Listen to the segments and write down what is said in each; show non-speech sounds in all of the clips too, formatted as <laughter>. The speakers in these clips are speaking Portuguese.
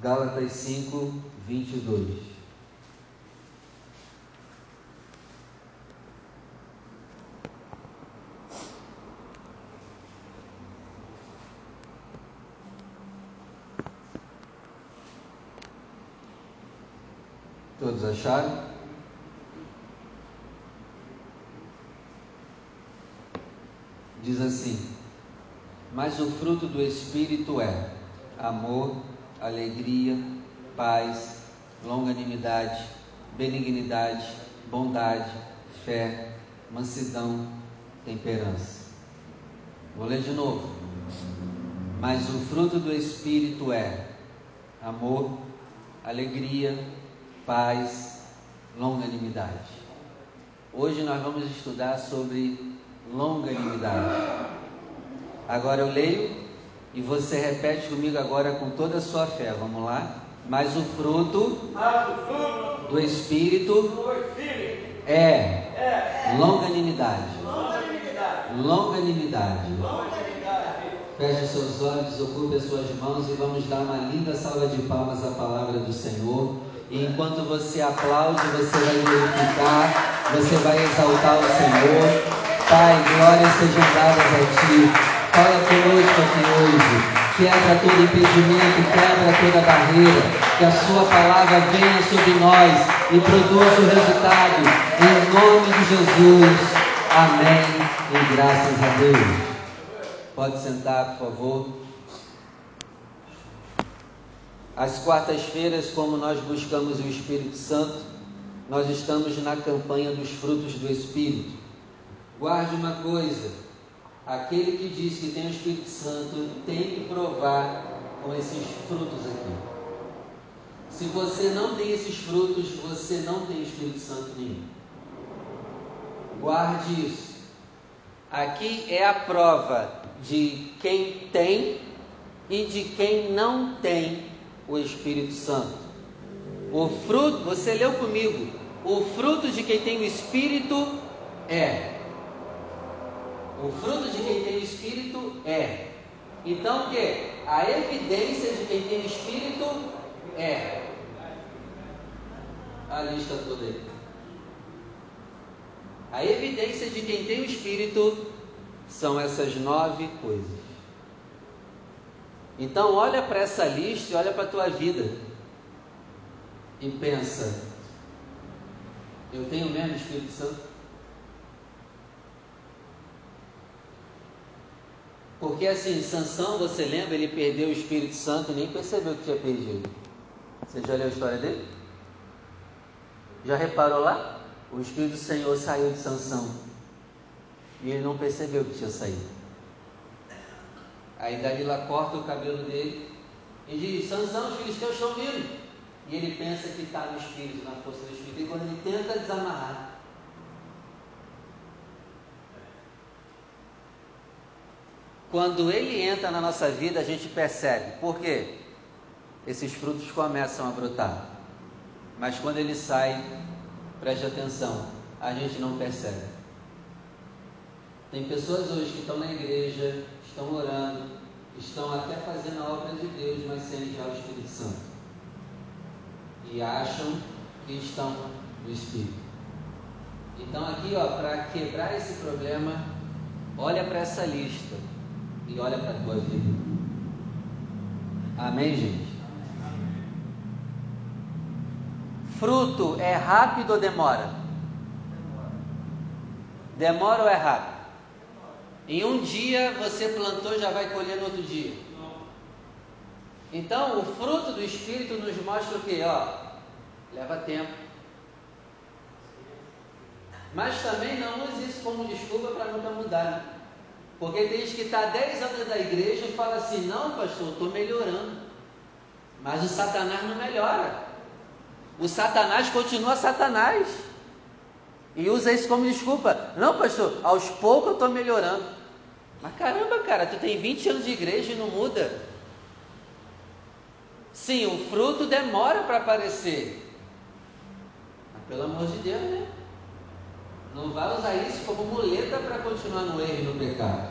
Gálatas 5, 22. Todos acharam? Diz assim: Mas o fruto do Espírito é amor, alegria, paz, longanimidade, benignidade, bondade, fé, mansidão, temperança. Vou ler de novo. Mas o fruto do Espírito é amor, alegria, paz, longanimidade. Hoje nós vamos estudar sobre longanimidade. Agora eu leio e você repete comigo agora com toda a sua fé. Vamos lá? Mas o fruto do Espírito é longanimidade. Longanimidade. Feche seus olhos, ocupe as suas mãos e vamos dar uma linda salva de palmas à palavra do Senhor. E enquanto você aplaude, você vai glorificar, você vai exaltar o Senhor. Pai, glórias sejam dadas a Ti. Fala conosco hoje. Quebra todo impedimento, quebra toda barreira. Que a Sua palavra venha sobre nós e produza o resultado. Em nome de Jesus. Amém. E graças a Deus. Pode sentar, por favor. Às quartas-feiras, como nós buscamos o Espírito Santo, nós estamos na campanha dos frutos do Espírito. Guarde uma coisa aquele que diz que tem o Espírito Santo tem que provar com esses frutos aqui. Se você não tem esses frutos, você não tem Espírito Santo nenhum. Guarde isso. Aqui é a prova de quem tem e de quem não tem o Espírito Santo. O fruto, você leu comigo, o fruto de quem tem o Espírito é o fruto de quem tem o Espírito é. Então o que? A evidência de quem tem o Espírito é. A lista toda aí. A evidência de quem tem o Espírito são essas nove coisas. Então olha para essa lista e olha para a tua vida. E pensa, eu tenho mesmo Espírito Santo? Porque assim, Sansão, você lembra, ele perdeu o Espírito Santo e nem percebeu que tinha perdido. Você já leu a história dele? Já reparou lá? O Espírito do Senhor saiu de Sansão. E ele não percebeu que tinha saído. Aí Dalila corta o cabelo dele e diz, Sansão, os filisteus estão vindo. E ele pensa que está no Espírito, na força do Espírito. E quando ele tenta desamarrar, Quando ele entra na nossa vida, a gente percebe. Por quê? Esses frutos começam a brotar. Mas quando ele sai, preste atenção, a gente não percebe. Tem pessoas hoje que estão na igreja, estão orando, estão até fazendo a obra de Deus, mas sem já o Espírito Santo. E acham que estão no Espírito. Então aqui, ó, para quebrar esse problema, olha para essa lista e olha para a tua vida. Amém, gente? Fruto é rápido ou demora? Demora ou é rápido? Em um dia você plantou já vai colher no outro dia. Então, o fruto do Espírito nos mostra o que? Ó, leva tempo. Mas também não use isso como desculpa para nunca mudar. Né? Porque tem gente que está 10 anos da igreja e fala assim: não, pastor, estou melhorando. Mas o Satanás não melhora. O Satanás continua Satanás. E usa isso como desculpa. Não, pastor, aos poucos eu estou melhorando. Mas caramba, cara, tu tem 20 anos de igreja e não muda. Sim, o fruto demora para aparecer. Mas pelo amor de Deus, né? Não vai usar isso como muleta para continuar no erro e no pecado.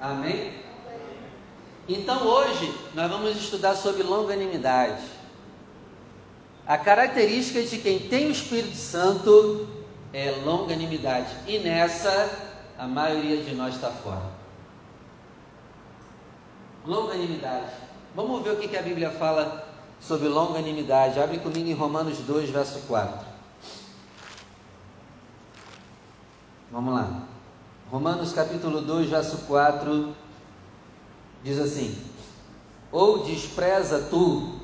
Amém? Então hoje nós vamos estudar sobre longanimidade. A característica de quem tem o Espírito Santo é longanimidade. E nessa, a maioria de nós está fora. Longanimidade. Vamos ver o que a Bíblia fala sobre longanimidade. Abre comigo em Romanos 2, verso 4. Vamos lá. Romanos capítulo 2, verso 4 diz assim: Ou despreza tu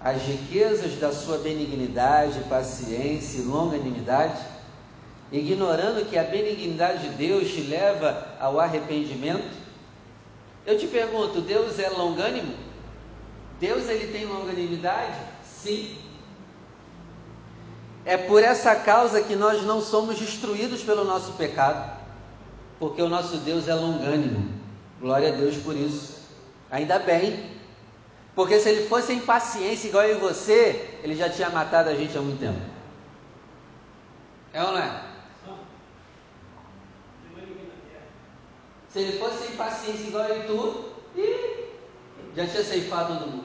as riquezas da sua benignidade, paciência e longanimidade, ignorando que a benignidade de Deus te leva ao arrependimento? Eu te pergunto, Deus é longânimo? Deus ele tem longanimidade? Sim. É por essa causa que nós não somos destruídos pelo nosso pecado, porque o nosso Deus é longânimo. Glória a Deus por isso. Ainda bem, porque se ele fosse impaciência igual eu e você, ele já tinha matado a gente há muito tempo. É ou não é? Se ele fosse impaciência igual eu e tu, já tinha ceifado todo mundo.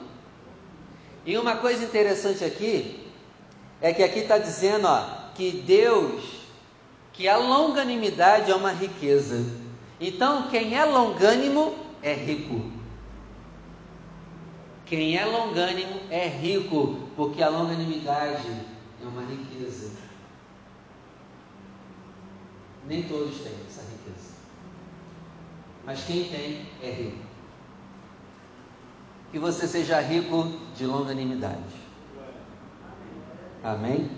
E uma coisa interessante aqui, é que aqui está dizendo ó, que Deus, que a longanimidade é uma riqueza. Então, quem é longânimo é rico. Quem é longânimo é rico, porque a longanimidade é uma riqueza. Nem todos têm essa riqueza. Mas quem tem é rico. Que você seja rico de longanimidade. Amém?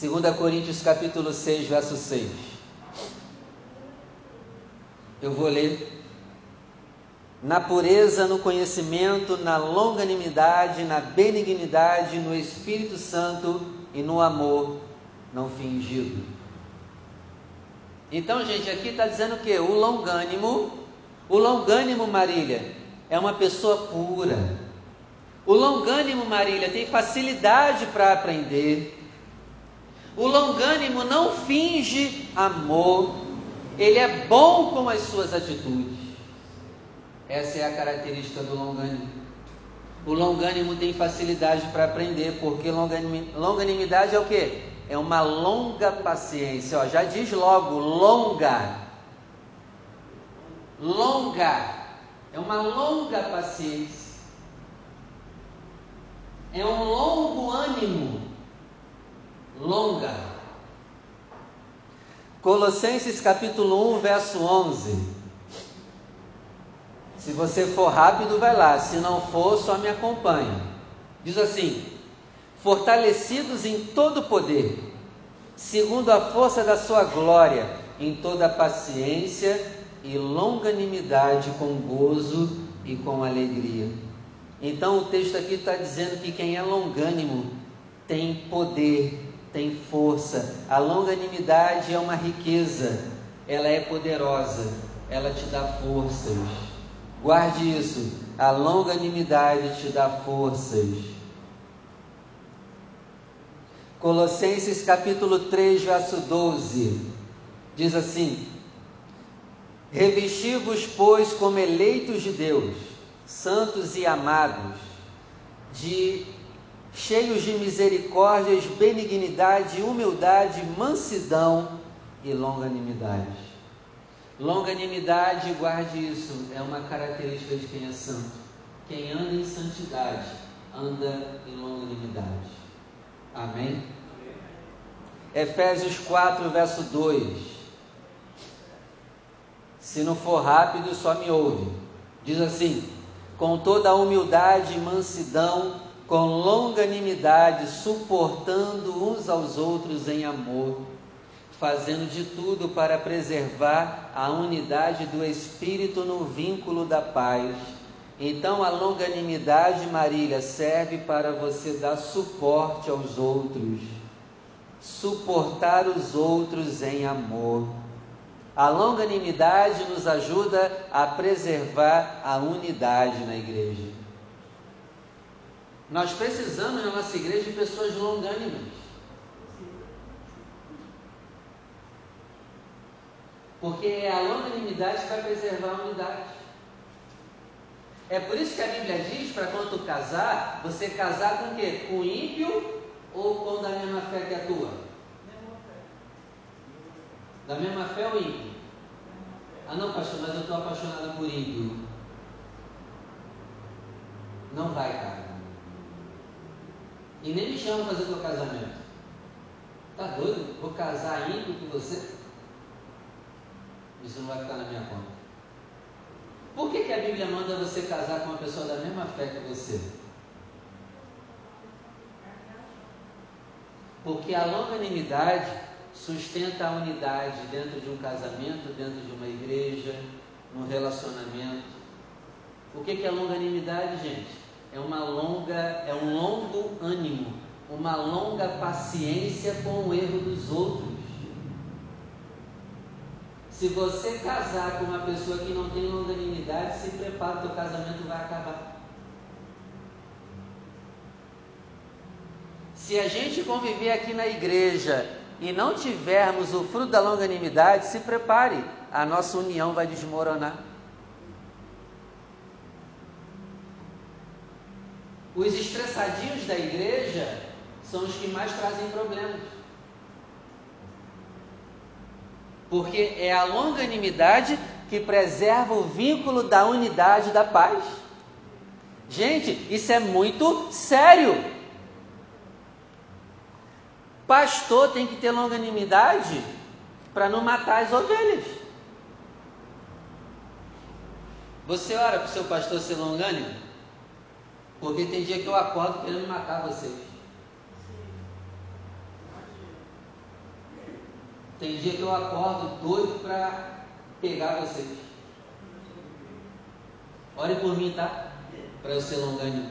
2 Coríntios capítulo 6, verso 6. Eu vou ler na pureza, no conhecimento, na longanimidade, na benignidade, no Espírito Santo e no amor não fingido. Então, gente, aqui está dizendo que o longânimo, o longânimo, Marília, é uma pessoa pura. O longânimo, Marília, tem facilidade para aprender. O longânimo não finge amor, ele é bom com as suas atitudes. Essa é a característica do longânimo. O longânimo tem facilidade para aprender, porque longanimidade é o que? É uma longa paciência. Ó, já diz logo, longa. Longa. É uma longa paciência. É um longo ânimo. Longa. Colossenses capítulo 1, verso 11. Se você for rápido, vai lá. Se não for, só me acompanhe. Diz assim: Fortalecidos em todo poder, segundo a força da sua glória, em toda paciência e longanimidade, com gozo e com alegria. Então o texto aqui está dizendo que quem é longânimo tem poder, tem força. A longanimidade é uma riqueza, ela é poderosa, ela te dá forças. Guarde isso. A longanimidade te dá forças. Colossenses capítulo 3, verso 12. Diz assim: Revesti-vos, pois, como eleitos de Deus, santos e amados, de cheios de misericórdias, benignidade, humildade, mansidão e longanimidade Longanimidade, guarde isso, é uma característica de quem é santo. Quem anda em santidade, anda em longanimidade. Amém? Efésios 4, verso 2. Se não for rápido, só me ouve. Diz assim: com toda a humildade e mansidão, com longanimidade, suportando uns aos outros em amor fazendo de tudo para preservar a unidade do Espírito no vínculo da paz. Então a longanimidade, Marília, serve para você dar suporte aos outros, suportar os outros em amor. A longanimidade nos ajuda a preservar a unidade na igreja. Nós precisamos na nossa igreja de pessoas longânimas. Porque é a longanimidade que vai preservar a unidade. É por isso que a Bíblia diz para quando casar, você casar com o quê? Com ímpio ou com da mesma fé que a tua? Da mesma fé ou ímpio? Ah não, pastor, mas eu estou apaixonada por ímpio. Não vai, cara. E nem me chama fazer teu casamento. Tá doido? Vou casar ímpio com você? Isso não vai ficar na minha conta. Por que, que a Bíblia manda você casar com uma pessoa da mesma fé que você? Porque a longanimidade sustenta a unidade dentro de um casamento, dentro de uma igreja, num relacionamento. O que, é longanimidade, gente? É uma longa, é um longo ânimo, uma longa paciência com o erro dos outros. Se você casar com uma pessoa que não tem longanimidade, se prepara, teu casamento vai acabar. Se a gente conviver aqui na igreja e não tivermos o fruto da longanimidade, se prepare, a nossa união vai desmoronar. Os estressadinhos da igreja são os que mais trazem problemas. porque é a longanimidade que preserva o vínculo da unidade da paz. Gente, isso é muito sério. Pastor tem que ter longanimidade para não matar as ovelhas. Você ora para o seu pastor ser longânimo? Porque tem dia que eu acordo querendo matar vocês. Tem dia que eu acordo doido para pegar vocês. Ore por mim, tá? Para eu ser longânimo.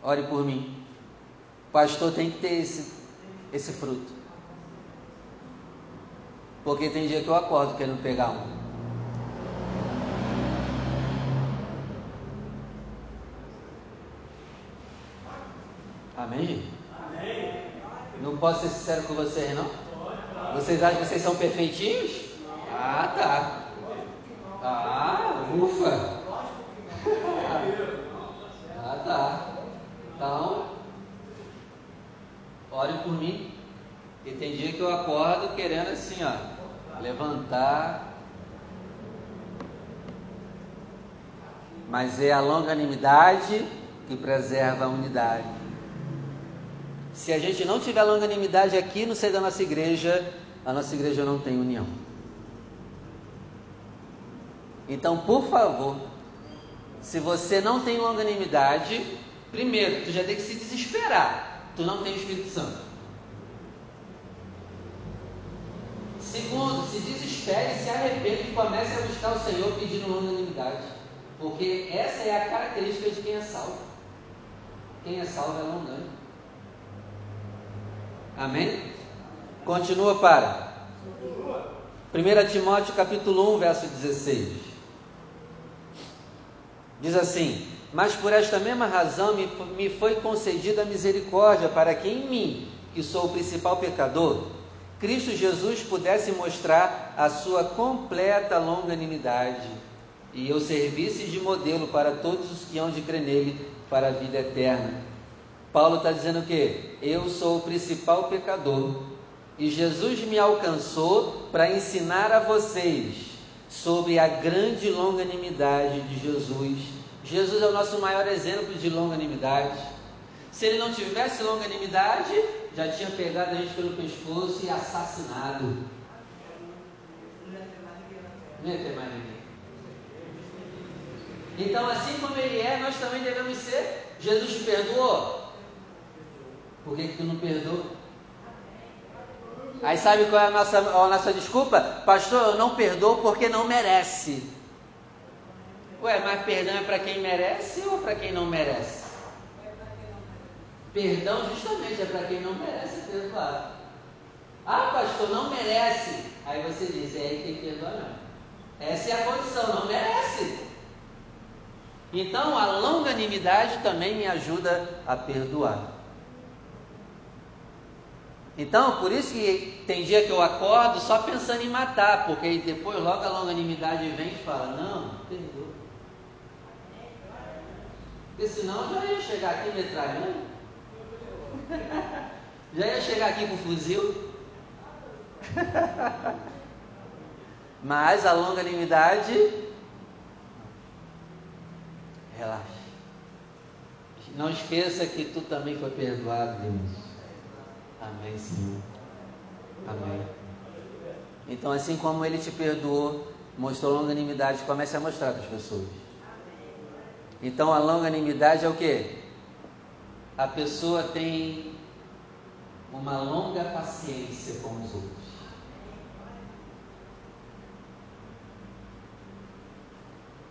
Ore por mim. Pastor tem que ter esse, esse fruto. Porque tem dia que eu acordo querendo pegar um. Amém? Não posso ser sincero com vocês, não? Vocês acham que vocês são perfeitinhos? Ah, tá. Ah, ufa. <laughs> Ah, tá. Então, ore por mim. E tem dia que eu acordo querendo assim, ó, levantar. Mas é a longanimidade que preserva a unidade. Se a gente não tiver longanimidade aqui no seio da nossa igreja, a nossa igreja não tem união. Então, por favor, se você não tem longanimidade, primeiro, tu já tem que se desesperar. Tu não tem Espírito Santo. Segundo, se desespere, se arrepende e comece a buscar o Senhor pedindo longanimidade. Porque essa é a característica de quem é salvo. Quem é salvo é longânimo. Amém? Continua para 1 Timóteo capítulo 1, verso 16. Diz assim: Mas por esta mesma razão me, me foi concedida a misericórdia, para que em mim, que sou o principal pecador, Cristo Jesus pudesse mostrar a sua completa longanimidade e eu servisse de modelo para todos os que hão de crer nele para a vida eterna. Paulo está dizendo que eu sou o principal pecador e Jesus me alcançou para ensinar a vocês sobre a grande longanimidade de Jesus. Jesus é o nosso maior exemplo de longanimidade. Se ele não tivesse longanimidade, já tinha pegado a gente pelo pescoço e assassinado. Não ia ter mais ninguém. Então, assim como ele é, nós também devemos ser. Jesus te perdoou? Por que, que tu não perdoa? Aí sabe qual é a nossa, a nossa desculpa? Pastor, eu não perdoo porque não merece. Ué, mas perdão é para quem merece ou para quem não merece? Perdão justamente é para quem não merece perdoar. Ah, pastor, não merece. Aí você diz, é aí que perdoa não. Essa é a condição, não merece. Então a longanimidade também me ajuda a perdoar. Então, por isso que tem dia que eu acordo só pensando em matar, porque depois logo a longanimidade vem e fala, não, perdoa. Porque senão já ia chegar aqui metralhando. <laughs> já ia chegar aqui com fuzil. <laughs> Mas a longanimidade, relaxa. Não esqueça que tu também foi perdoado, Deus. Amém, Senhor. Amém. Então, assim como Ele te perdoou, mostrou longanimidade, comece a mostrar para as pessoas. Então, a longanimidade é o que? A pessoa tem uma longa paciência com os outros.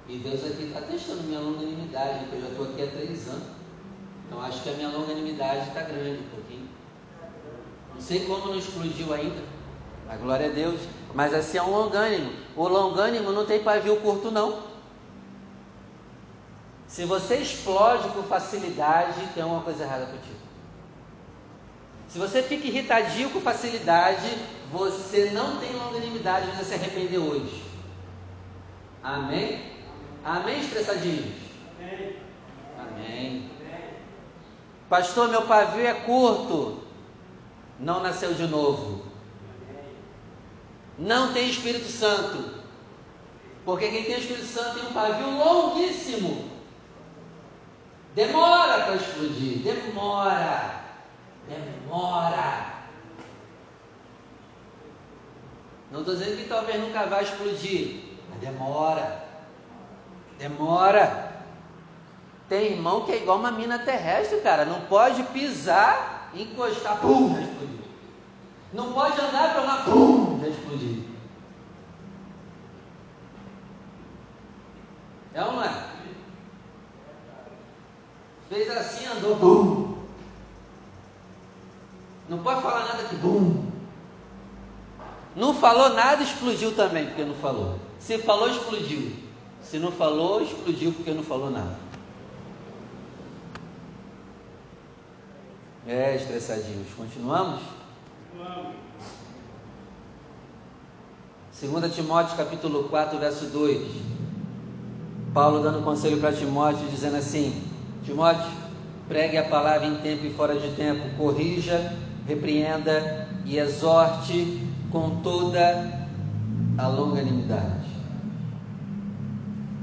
E Deus aqui está testando minha longanimidade, porque eu já estou aqui há três anos. Então acho que a minha longanimidade está grande um pouquinho. Não sei como não explodiu ainda. A glória a Deus. Mas assim é um longânimo. O longânimo não tem pavio curto, não. Se você explode com facilidade, tem alguma coisa errada contigo. Se você fica irritadinho com facilidade, você não tem longanimidade, você se arrepender hoje. Amém? Amém, estressadinhos? Amém. Amém. Pastor, meu pavio é curto. Não nasceu de novo. Não tem Espírito Santo. Porque quem tem Espírito Santo tem um pavio longuíssimo. Demora para explodir. Demora. Demora. Não estou dizendo que talvez nunca vai explodir. Mas demora. Demora. Tem irmão que é igual uma mina terrestre, cara. Não pode pisar, encostar, pum, já explodiu. Não pode andar para lá, pum, já explodiu. É ou não é? Fez assim, andou, bum. Não pode falar nada que bum. Não falou nada, explodiu também, porque não falou. Se falou, explodiu. Se não falou, explodiu porque não falou nada. É, estressadinhos. Continuamos? Vamos. 2 Timóteo capítulo 4, verso 2. Paulo dando conselho para Timóteo, dizendo assim: Timóteo, pregue a palavra em tempo e fora de tempo, corrija, repreenda e exorte com toda a longanimidade.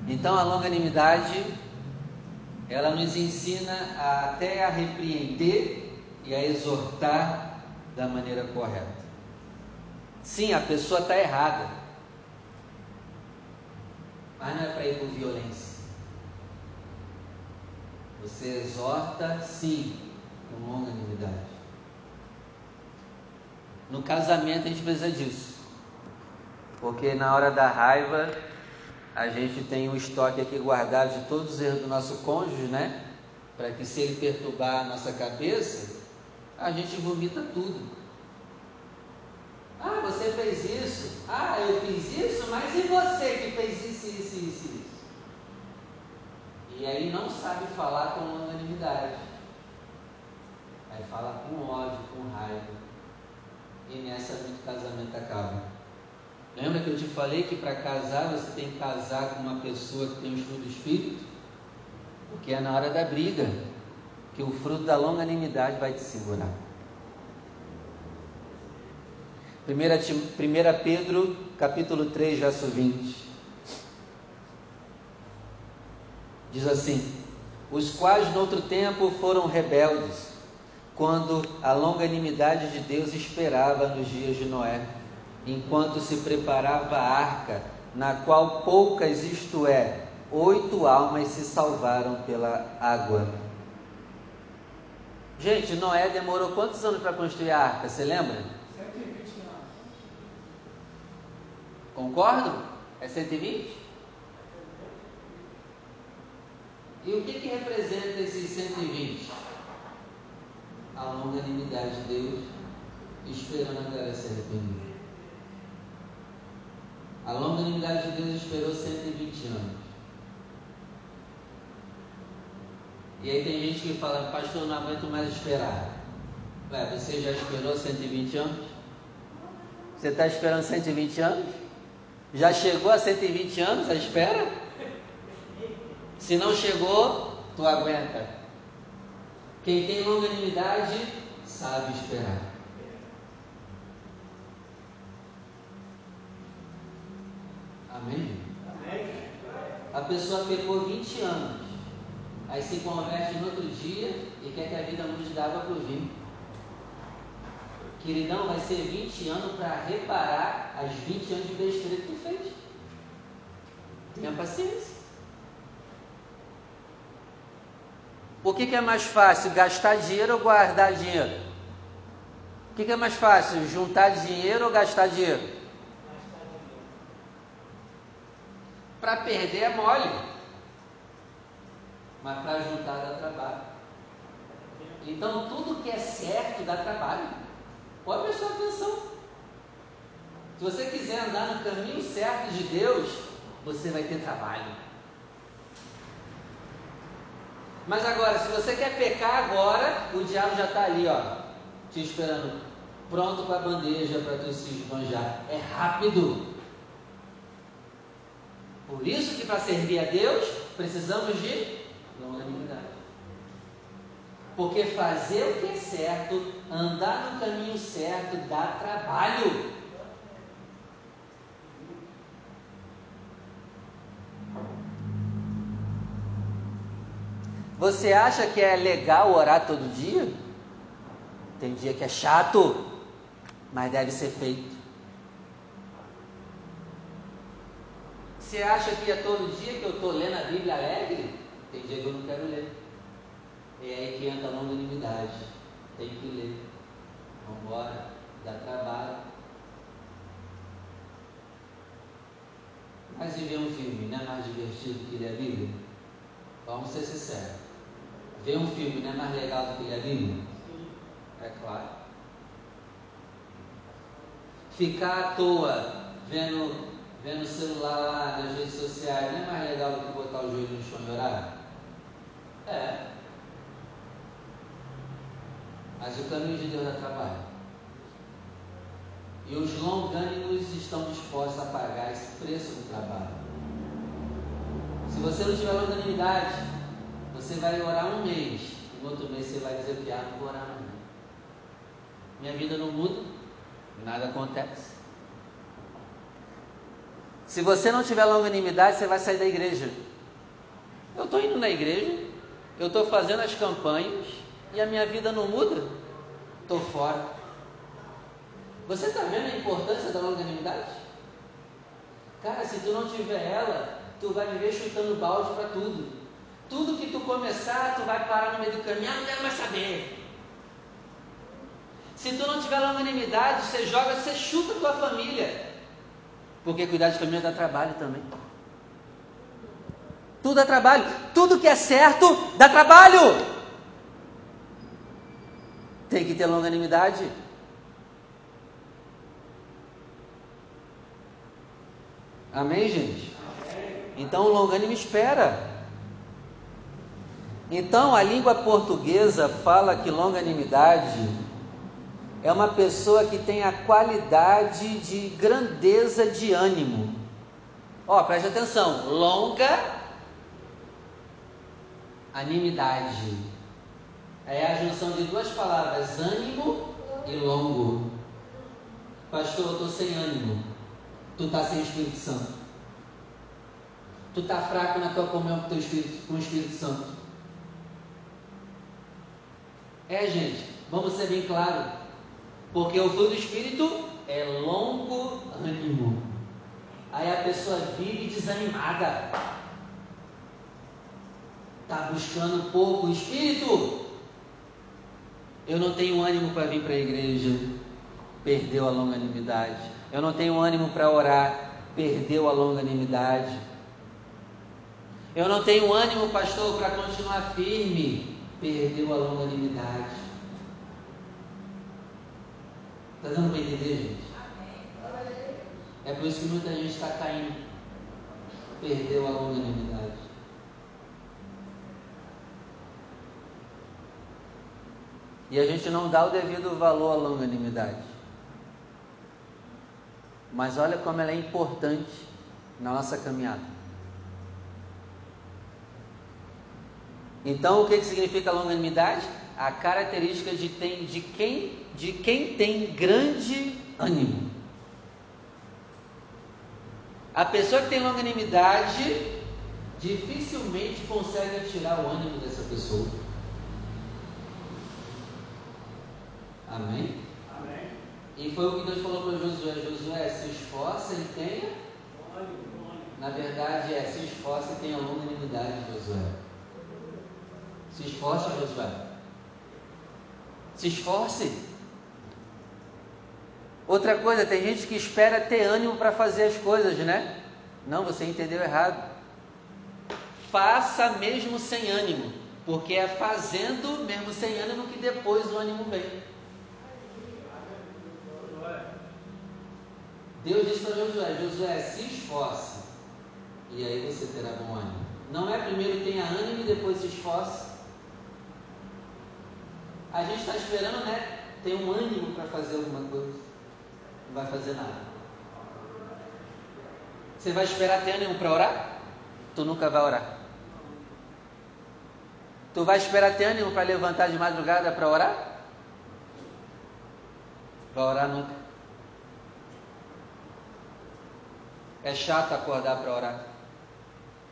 Então a longanimidade ela nos ensina a, até a repreender e a exortar da maneira correta. Sim, a pessoa está errada, mas não é para ir por violência. Você exorta, sim, com longanimidade. No casamento a gente precisa disso, porque na hora da raiva a gente tem um estoque aqui guardado de todos os erros do nosso cônjuge, né? Para que se ele perturbar a nossa cabeça, a gente vomita tudo. Ah, você fez isso. Ah, eu fiz isso, mas e você que fez isso, isso, isso, isso? E aí não sabe falar com unanimidade. Aí fala com ódio, com raiva. E nessa muito casamento acaba. Lembra que eu te falei que para casar você tem que casar com uma pessoa que tem o fruto do Espírito? Porque é na hora da briga que o fruto da longanimidade vai te segurar. 1 Pedro capítulo 3, verso 20. Diz assim: Os quais no outro tempo foram rebeldes, quando a longanimidade de Deus esperava nos dias de Noé enquanto se preparava a arca, na qual poucas, isto é, oito almas se salvaram pela água. Gente, Noé demorou quantos anos para construir a arca? Você lembra? 120 anos. Concordo? É 120? E o que, que representa esses 120? A longanimidade de Deus esperando a galera se arrepender. A longanimidade de Deus esperou 120 anos. E aí tem gente que fala, pastor, não aguento mais esperar. Ué, você já esperou 120 anos? Você está esperando 120 anos? Já chegou a 120 anos a espera? Se não chegou, tu aguenta. Quem tem longanimidade sabe esperar. Amém? Amém? A pessoa pecou 20 anos, aí se converte no outro dia e quer que a vida mude da água para o vinho. Queridão, vai ser 20 anos para reparar as 20 anos de besteira que tu fez. Tenha paciência. O que, que é mais fácil, gastar dinheiro ou guardar dinheiro? O que, que é mais fácil, juntar dinheiro ou gastar dinheiro? Para perder é mole, mas para juntar dá trabalho. Então tudo que é certo dá trabalho. Pode prestar atenção. Se você quiser andar no caminho certo de Deus, você vai ter trabalho. Mas agora, se você quer pecar agora, o diabo já está ali, ó, te esperando, pronto com a bandeja para tu se esbanjar. É rápido. Por isso que para servir a Deus precisamos de longanimidade. Porque fazer o que é certo, andar no caminho certo, dá trabalho. Você acha que é legal orar todo dia? Tem dia que é chato, mas deve ser feito. Você acha que é todo dia que eu estou lendo a Bíblia alegre? Tem dia que eu não quero ler. É aí que entra a longanimidade. Tem que ler. Vamos embora. Dá trabalho. Mas e ver um filme não é mais divertido que ler a Bíblia? Vamos ser sinceros. Ver um filme não é mais legal do que a Bíblia? É claro. Ficar à toa vendo vendo o celular lá nas redes sociais, não é mais legal do que botar o joelho no chão e orar? É. Mas o caminho de Deus dá trabalho. E os longânimos estão dispostos a pagar esse preço do trabalho. Se você não tiver longanimidade, você vai orar um mês. No outro mês você vai dizer que ah, não vou orar mais. Minha vida não muda, nada acontece. Se você não tiver longanimidade, você vai sair da igreja. Eu estou indo na igreja, eu estou fazendo as campanhas e a minha vida não muda. Estou fora. Você está vendo a importância da longanimidade? Cara, se tu não tiver ela, tu vai viver chutando balde para tudo. Tudo que tu começar, tu vai parar no meio do caminho, ah, não quero mais saber. Se tu não tiver longanimidade, você joga, você chuta a tua família. Porque cuidar de família dá trabalho também. Tudo dá trabalho. Tudo que é certo dá trabalho. Tem que ter longanimidade. Amém, gente? Então, o longânimo espera. Então, a língua portuguesa fala que longanimidade é uma pessoa que tem a qualidade de grandeza de ânimo. Ó, preste atenção, longa animidade. É a junção de duas palavras, ânimo e longo. Pastor, eu estou sem ânimo. Tu está sem Espírito Santo. Tu está fraco na tua comunhão com o Espírito Santo. É, gente, vamos ser bem claros. Porque o fruto do Espírito é longo ânimo. Aí a pessoa vive desanimada. Está buscando pouco Espírito. Eu não tenho ânimo para vir para a igreja. Perdeu a longanimidade. Eu não tenho ânimo para orar. Perdeu a longanimidade. Eu não tenho ânimo, pastor, para continuar firme. Perdeu a longanimidade. Está dando para entender, gente? É por isso que muita gente está caindo. Perdeu a longanimidade. E a gente não dá o devido valor à longanimidade. Mas olha como ela é importante na nossa caminhada. Então, o que, que significa longanimidade? A característica de, tem, de, quem, de quem tem grande ânimo. A pessoa que tem longanimidade dificilmente consegue tirar o ânimo dessa pessoa. Amém? Amém. E foi o que Deus falou para Josué: Josué, se esforça e tenha. Na verdade, é se esforça e tenha longanimidade, Josué. Se esforce, Josué. Se esforce. Outra coisa, tem gente que espera ter ânimo para fazer as coisas, né? Não, você entendeu errado. Faça mesmo sem ânimo, porque é fazendo mesmo sem ânimo que depois o ânimo vem. Deus disse para Josué: Josué, se esforce, e aí você terá bom ânimo. Não é primeiro tenha ânimo e depois se esforce. A gente está esperando, né? Ter um ânimo para fazer alguma coisa. Não vai fazer nada. Você vai esperar ter ânimo para orar? Tu nunca vai orar. Tu vai esperar ter ânimo para levantar de madrugada para orar? Vai orar nunca. É chato acordar para orar.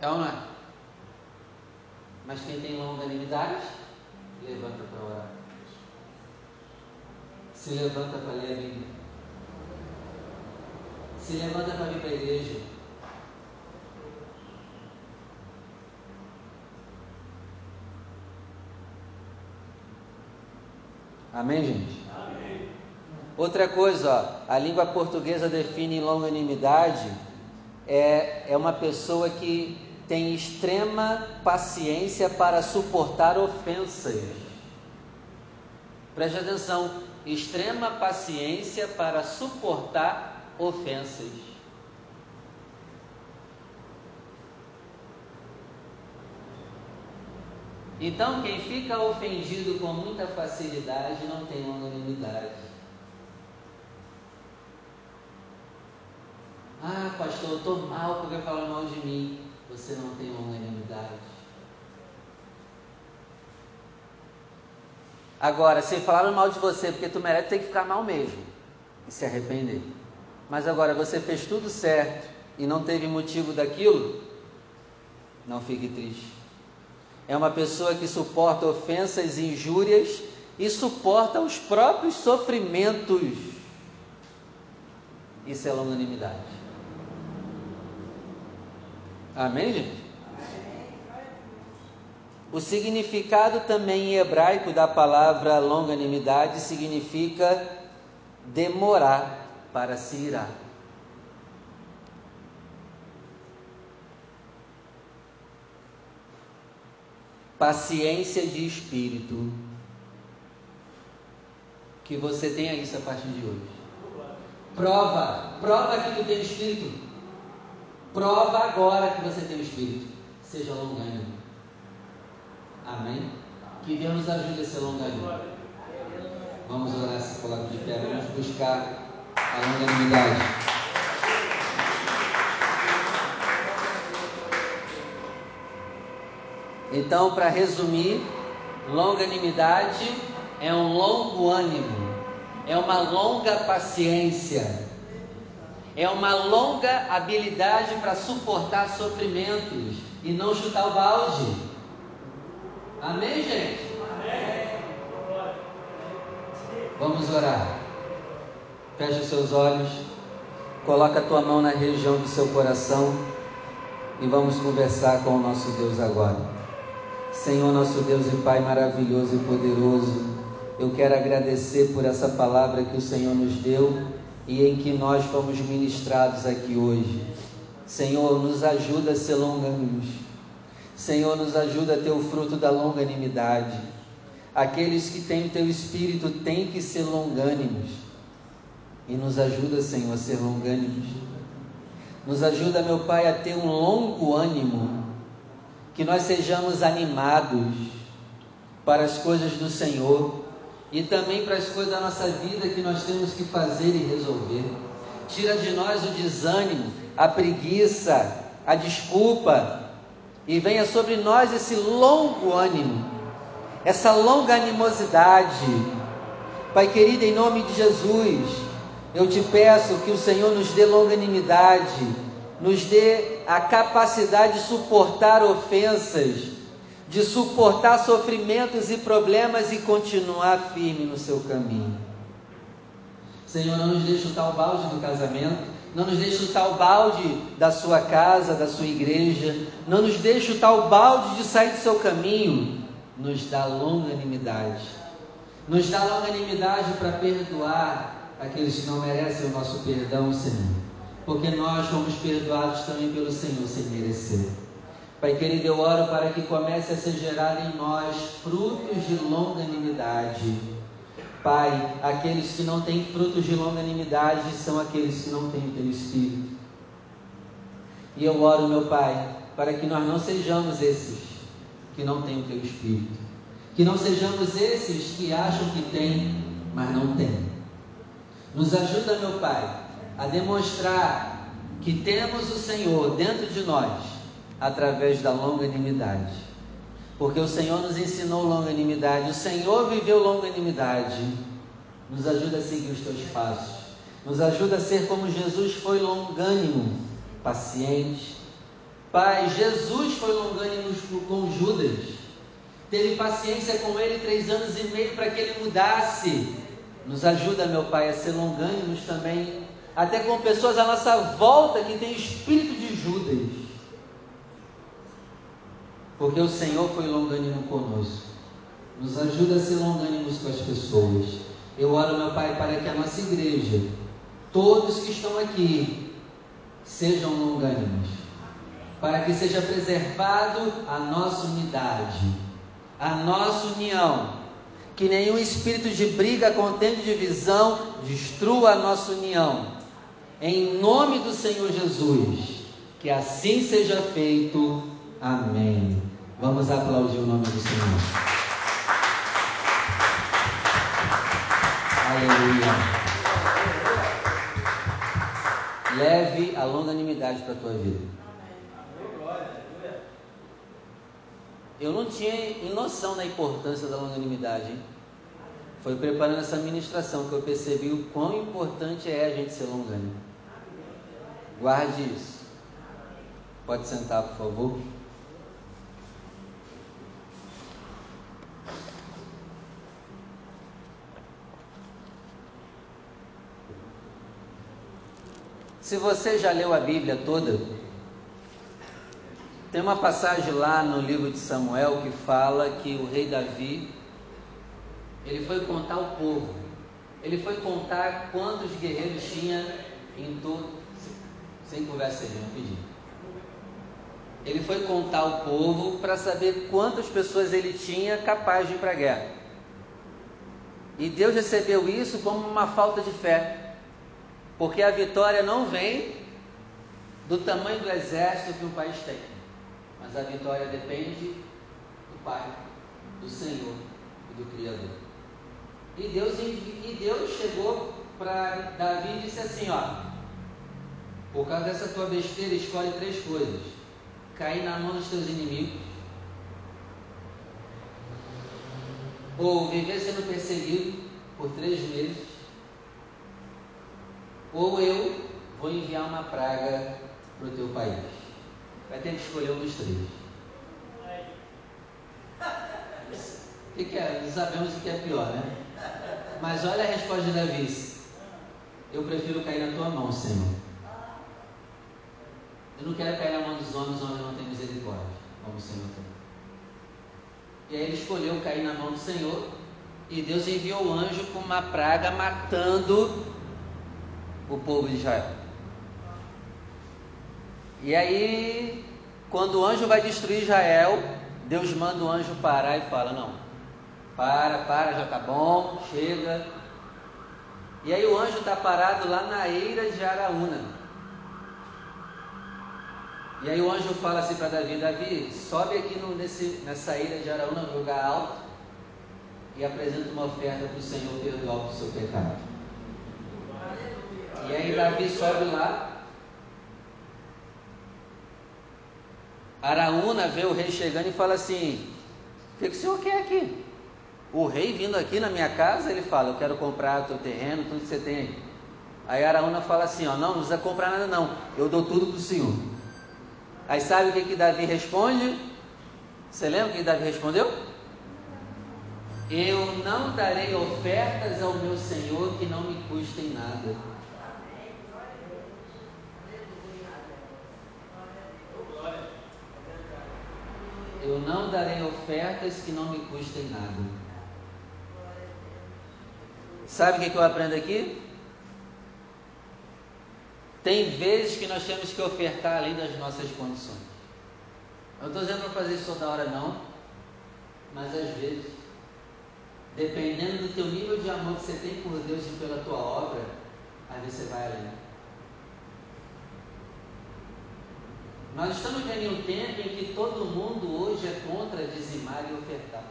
É ou não é? Mas quem tem longanimidade, levanta para orar. Se levanta para ler a Bíblia. Se levanta para vir para a igreja. Amém, gente? Amém. Outra coisa, ó, a língua portuguesa define longanimidade é, é uma pessoa que tem extrema paciência para suportar ofensas. Preste atenção, extrema paciência para suportar ofensas. Então, quem fica ofendido com muita facilidade não tem longanimidade. Ah, pastor, eu estou mal porque falam mal de mim. Você não tem longanimidade. Agora, se falaram mal de você porque tu merece, tem que ficar mal mesmo e se arrepender. Mas agora, você fez tudo certo e não teve motivo daquilo, não fique triste é uma pessoa que suporta ofensas e injúrias e suporta os próprios sofrimentos. Isso é longanimidade. Amém, gente? O significado também em hebraico da palavra longanimidade significa demorar para se irar. paciência de espírito. Que você tenha isso a partir de hoje. Prova, prova que tu tem espírito. Prova agora que você tem espírito. Seja longânimo. Amém? Que Deus nos ajude a ser longânimo. Vamos orar, se coloca de pé. Vamos buscar a longanimidade. Então, para resumir, longanimidade é um longo ânimo, é uma longa paciência, é uma longa habilidade para suportar sofrimentos e não chutar o balde. Amém, gente? Amém. Vamos orar. Feche os seus olhos, coloca a tua mão na região do seu coração e vamos conversar com o nosso Deus agora. Senhor, nosso Deus e Pai maravilhoso e poderoso, eu quero agradecer por essa palavra que o Senhor nos deu e em que nós fomos ministrados aqui hoje. Senhor, nos ajuda a ser longânimos. Senhor, nos ajuda a ter o fruto da longanimidade. Aqueles que têm teu espírito têm que ser longânimos. E nos ajuda, Senhor, a ser longânimos. Nos ajuda, meu Pai, a ter um longo ânimo que nós sejamos animados para as coisas do Senhor, e também para as coisas da nossa vida que nós temos que fazer e resolver. Tira de nós o desânimo, a preguiça, a desculpa, e venha sobre nós esse longo ânimo, essa longa animosidade. Pai querido, em nome de Jesus, eu te peço que o Senhor nos dê longanimidade, nos dê a capacidade de suportar ofensas, de suportar sofrimentos e problemas e continuar firme no seu caminho. Senhor, não nos deixe chutar o balde do casamento, não nos deixe chutar o balde da sua casa, da sua igreja, não nos deixe chutar o balde de sair do seu caminho, nos dá longanimidade, nos dá longanimidade para perdoar aqueles que não merecem o nosso perdão, Senhor, porque nós fomos perdoados também pelo Senhor sem merecer. Pai querido, eu oro para que comece a ser gerado em nós frutos de longanimidade. Pai, aqueles que não têm frutos de longanimidade são aqueles que não têm o teu Espírito. E eu oro, meu Pai, para que nós não sejamos esses que não têm o teu Espírito. Que não sejamos esses que acham que têm, mas não têm. Nos ajuda, meu Pai, a demonstrar que temos o Senhor dentro de nós através da longanimidade. Porque o Senhor nos ensinou longanimidade, o Senhor viveu longanimidade. Nos ajuda a seguir os teus passos. Nos ajuda a ser como Jesus foi longânimo, paciente. Pai, Jesus foi longânimo com Judas. Teve paciência com ele três anos e meio para que ele mudasse. Nos ajuda, meu Pai, a ser longânimos também, até com pessoas à nossa volta que têm espírito de Judas porque o Senhor foi longânimo conosco. Nos ajuda a ser longânimos com as pessoas. Eu oro, meu Pai, para que a nossa igreja, todos que estão aqui, sejam longânimos. Para que seja preservado a nossa unidade, a nossa união. Que nenhum espírito de briga, contende divisão, destrua a nossa união. Em nome do Senhor Jesus, que assim seja feito. Amém. Vamos aplaudir o nome do Senhor. Aleluia. Leve a longanimidade para a tua vida. Eu não tinha noção da importância da longanimidade. Foi preparando essa ministração que eu percebi o quão importante é a gente ser longânimo. Guarde isso. Pode sentar, por favor. Se você já leu a Bíblia toda, tem uma passagem lá no livro de Samuel que fala que o rei Davi ele foi contar o povo. Ele foi contar quantos guerreiros tinha em todo. Sem conversa não pedi. Ele foi contar o povo para saber quantas pessoas ele tinha capaz de ir para a guerra. E Deus recebeu isso como uma falta de fé. Porque a vitória não vem do tamanho do exército que um país tem, mas a vitória depende do Pai, do Senhor e do Criador. E Deus, e Deus chegou para Davi e disse assim: Ó, por causa dessa tua besteira, escolhe três coisas: cair na mão dos teus inimigos, ou viver sendo perseguido por três meses, ou eu vou enviar uma praga para o teu país. Vai ter que escolher um dos três. <laughs> O que, que é? Não sabemos o que é pior, né? Mas olha a resposta de Davi. Eu prefiro cair na tua mão, Senhor. Eu não quero cair na mão dos homens, homens não tem misericórdia, como o Senhor tem. E aí ele escolheu cair na mão do Senhor, e Deus enviou o anjo com uma praga matando o povo de Israel. E aí, quando o anjo vai destruir Israel, Deus manda o anjo parar e fala: Não, para, para, já está bom, chega. E aí o anjo está parado lá na eira de Araúna. E aí o anjo fala assim para Davi: Davi, sobe aqui no, nesse, nessa ilha de Araúna, no lugar alto, e apresenta uma oferta para o Senhor perdoar o seu pecado. E aí Davi sobe lá. Araúna vê o rei chegando e fala assim: O que, o senhor quer aqui? O rei vindo aqui na minha casa, ele fala: Eu quero comprar teu terreno, tudo que você tem aí. Aí Araúna fala assim: ó, Não, não precisa comprar nada, não. Eu dou tudo para o senhor. Aí sabe o que, que Davi responde? Você lembra o que Davi respondeu? Eu não darei ofertas ao meu Senhor que não me custem nada. Eu não darei ofertas que não me custem nada. Sabe o que, eu aprendo aqui? Tem vezes que nós temos que ofertar além das nossas condições. Eu não estou dizendo para fazer isso toda hora, não. Mas às vezes, dependendo do teu nível de amor que você tem por Deus e pela tua obra, vezes você vai além. Nós estamos vivendo um tempo em que todo mundo hoje é contra dizimar e ofertar.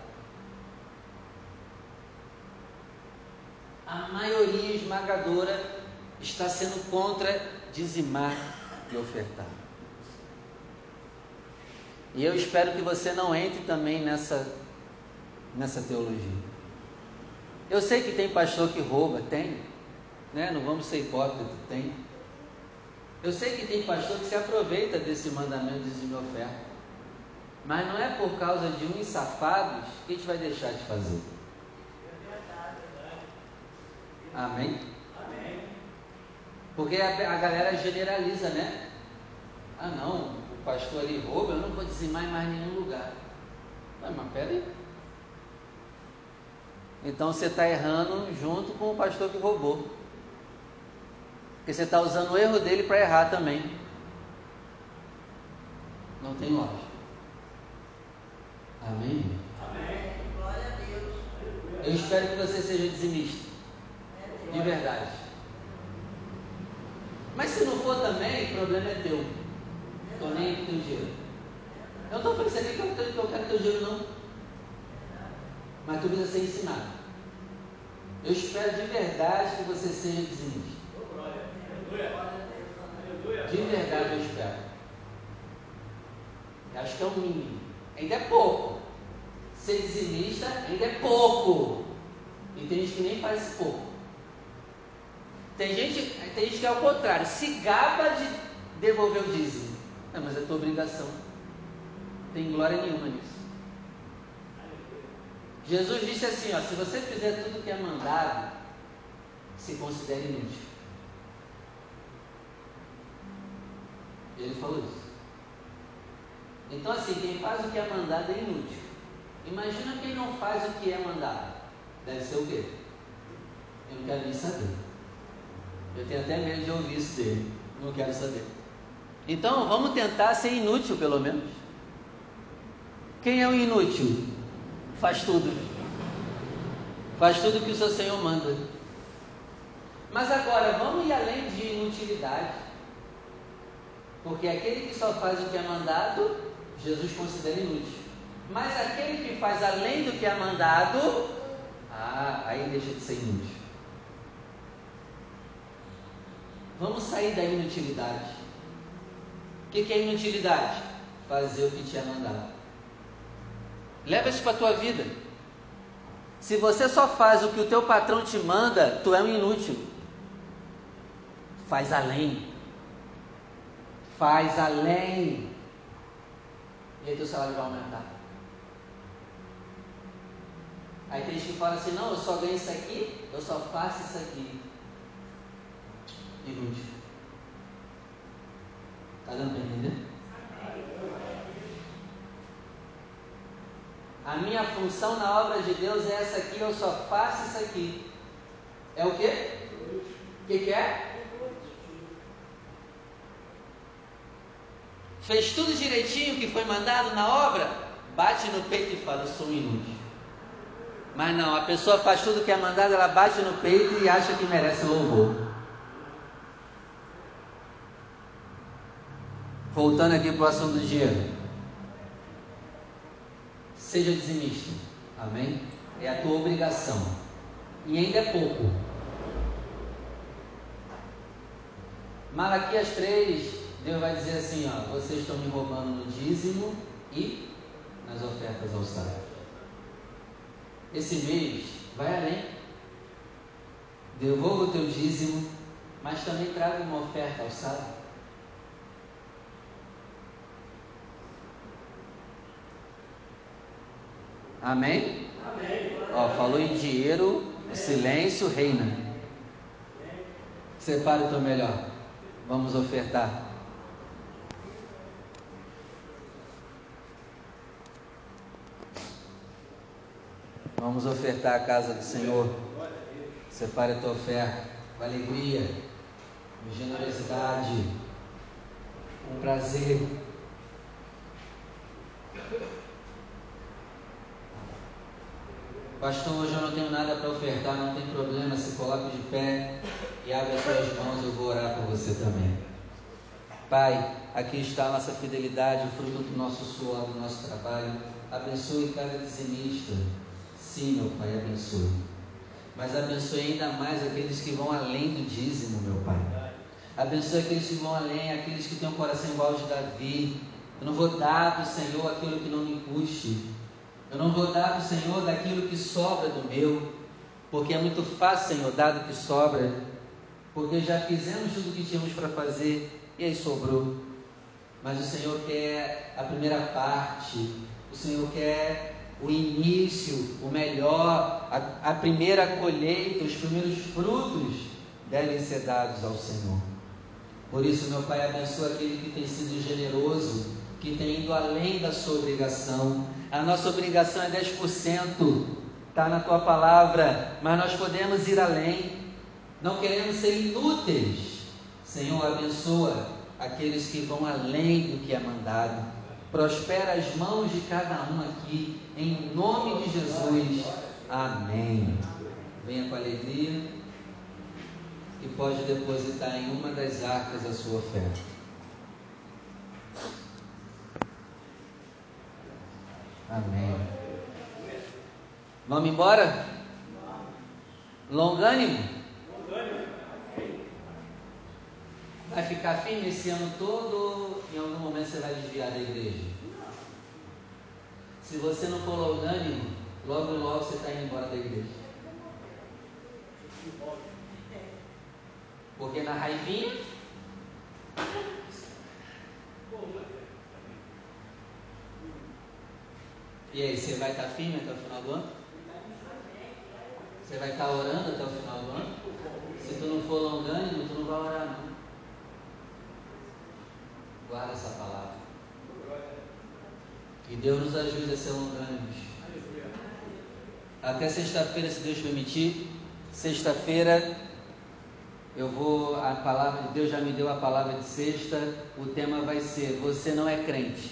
A maioria esmagadora está sendo contra dizimar e ofertar. E eu espero que você não entre também nessa, nessa teologia. Eu sei que tem pastor que rouba, tem, né? não vamos ser hipócritas, tem. Eu sei que tem pastor que se aproveita desse mandamento de dizimar e oferta. Mas não é por causa de uns safados que a gente vai deixar de fazer. Amém? Porque a, a galera generaliza, né? Ah não, o pastor ali rouba, eu não vou dizimar em mais nenhum lugar. Mas, mas peraí. Então você está errando junto com o pastor que roubou. Porque você está usando o erro dele para errar também. Não tem lógica. Amém? Amém. Glória a Deus. Eu espero que você seja dizimista. De verdade. Mas se não for também, o problema é teu. Estou nem com teu dinheiro. Eu não estou pensando que eu, que eu quero teu dinheiro, não. Mas tu precisa ser ensinado. Eu espero de verdade que você seja dizimista. De verdade eu espero. Eu acho que é o mínimo. Ainda é pouco. Ser dizimista ainda é pouco. E tem gente que nem faz pouco. Tem gente, tem gente que é o contrário, se gaba de devolver o dízimo. Não, mas é tua obrigação. Tem glória nenhuma nisso. Jesus disse assim: ó, se você fizer tudo que é mandado, se considere inútil. Ele falou isso. Então, assim, quem faz o que é mandado é inútil. Imagina quem não faz o que é mandado. Deve ser o quê? Eu não quero nem saber. Eu tenho até medo de ouvir isso dele. Não quero saber. Então, vamos tentar ser inútil, pelo menos. Quem é o inútil? Faz tudo. Faz tudo que o seu Senhor manda. Mas agora, vamos ir além de inutilidade. Porque aquele que só faz o que é mandado, Jesus considera inútil. Mas aquele que faz além do que é mandado, ah, aí deixa de ser inútil. Vamos sair da inutilidade. O que, que é inutilidade? Fazer o que te é mandado. Leva isso para a tua vida. Se você só faz o que o teu patrão te manda, tu é um inútil. Faz além. Faz além. E aí teu salário vai aumentar. Aí tem gente que fala assim, não, eu só ganho isso aqui, eu só faço isso aqui inútil. Está dando para entender? A minha função na obra de Deus é essa aqui, eu só faço isso aqui. É o quê? O que, que é? Fez tudo direitinho que foi mandado na obra? Bate no peito e fala, sou inútil. Mas não, a pessoa faz tudo que é mandado, ela bate no peito e acha que merece louvor. Voltando aqui para o assunto do dinheiro. Seja dizimista. Amém? É a tua obrigação. E ainda é pouco. Malaquias 3, Deus vai dizer assim: ó, vocês estão me roubando no dízimo e nas ofertas ao sábado. Esse mês vai além. Devolva o teu dízimo, mas também traga uma oferta ao sábado. Amém? Amém. Ó, falou em dinheiro, o silêncio reina. Separe o teu melhor. Vamos ofertar. Vamos ofertar a casa do Senhor. Separe a tua oferta com alegria, com generosidade, com prazer. Pastor, hoje eu não tenho nada para ofertar, não tem problema, se coloque de pé e abre as suas mãos, eu vou orar por você também. Pai, aqui está a nossa fidelidade, o fruto do nosso suor, do nosso trabalho. Abençoe cada dizimista. Sim, meu Pai, abençoe. Mas abençoe ainda mais aqueles que vão além do dízimo, meu Pai. Abençoe aqueles que vão além, aqueles que têm um coração igual de Davi. Eu não vou dar para o Senhor aquilo que não me custe. Eu não vou dar para o Senhor daquilo que sobra do meu, porque é muito fácil, Senhor, dar do que sobra, porque já fizemos tudo o que tínhamos para fazer e aí sobrou. Mas o Senhor quer a primeira parte, o Senhor quer o início, o melhor, a, a primeira colheita, os primeiros frutos devem ser dados ao Senhor. Por isso, meu Pai, abençoa aquele que tem sido generoso, que tem ido além da sua obrigação, a nossa obrigação é 10%, está na tua palavra, mas nós podemos ir além. Não queremos ser inúteis. Senhor, abençoa aqueles que vão além do que é mandado. Prospera as mãos de cada um aqui, em nome de Jesus. Amém. Venha com alegria e pode depositar em uma das arcas a sua oferta. Amém. Vamos embora? Longânimo? Vai ficar firme esse ano todo ou em algum momento você vai desviar da igreja? Se você não for longânimo, logo logo você está indo embora da igreja. Porque na raivinha E aí, você vai estar firme até o final do ano? Você vai estar orando até o final do ano? Se tu não for longânimo, tu não vai orar não. Guarda essa palavra. Que Deus nos ajude a ser longânimos. Até sexta-feira, se Deus permitir. Sexta-feira eu vou, a palavra de Deus já me deu a palavra de sexta. O tema vai ser: Você não é crente.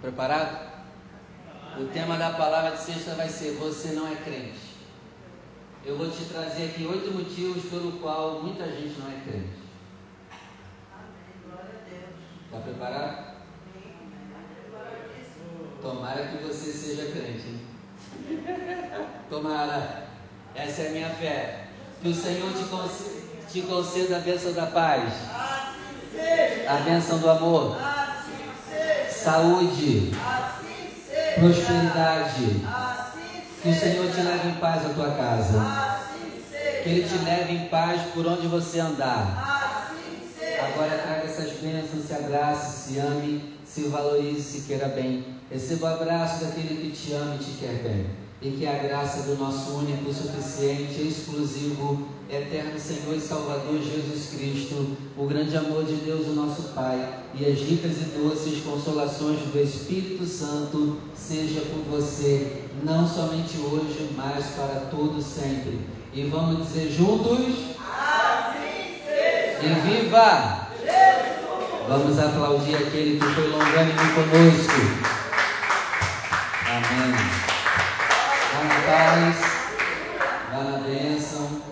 Preparado? O tema da palavra de sexta vai ser: Você não é crente. Eu vou te trazer aqui oito motivos pelo qual muita gente não é crente. Está preparado? Tomara que você seja crente. Hein? Tomara. Essa é a minha fé. Que o Senhor te conceda, te conceda a bênção da paz. A bênção do amor. Saúde prosperidade. Que o Senhor te leve em paz à tua casa. Que Ele te leve em paz por onde você andar. Bênçãos, se abrace, se ame, se valorize, se queira bem. Receba o abraço daquele que te ama e te quer bem. E que a graça do nosso único, suficiente, exclusivo, eterno Senhor e Salvador Jesus Cristo, o grande amor de Deus, o nosso Pai, e as ricas e doces consolações do Espírito Santo seja com você, não somente hoje, mas para todo sempre. E vamos dizer juntos: Assim seja. E viva! Vamos aplaudir aquele que foi longânimo conosco. Amém. Vá na paz, vá na bênção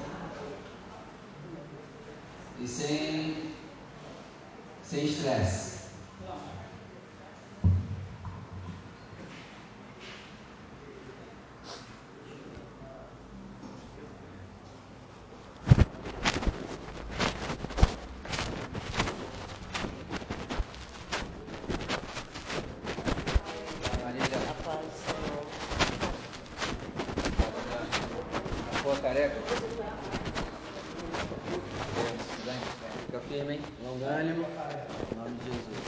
e sem sem estresse. Careca. Fica firme, hein? Longânimo. Em nome de Jesus.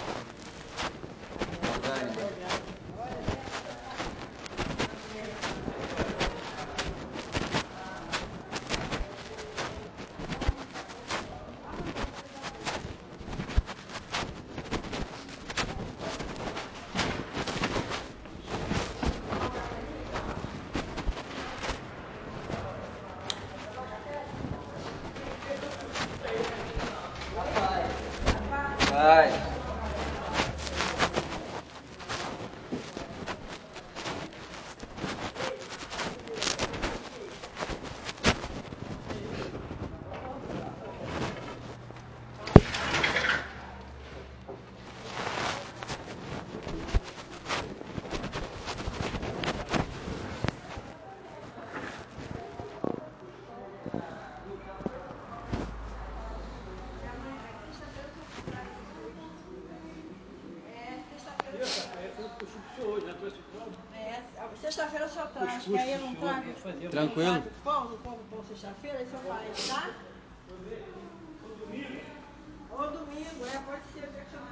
Longânimo. Vai. É, sexta-feira. É, sexta-feira o senhor traz, que aí eu não trago. Tranquilo. Pão, não como pão sexta-feira, aí senhor faz, tá? Ou domingo, é, pode ser, senhor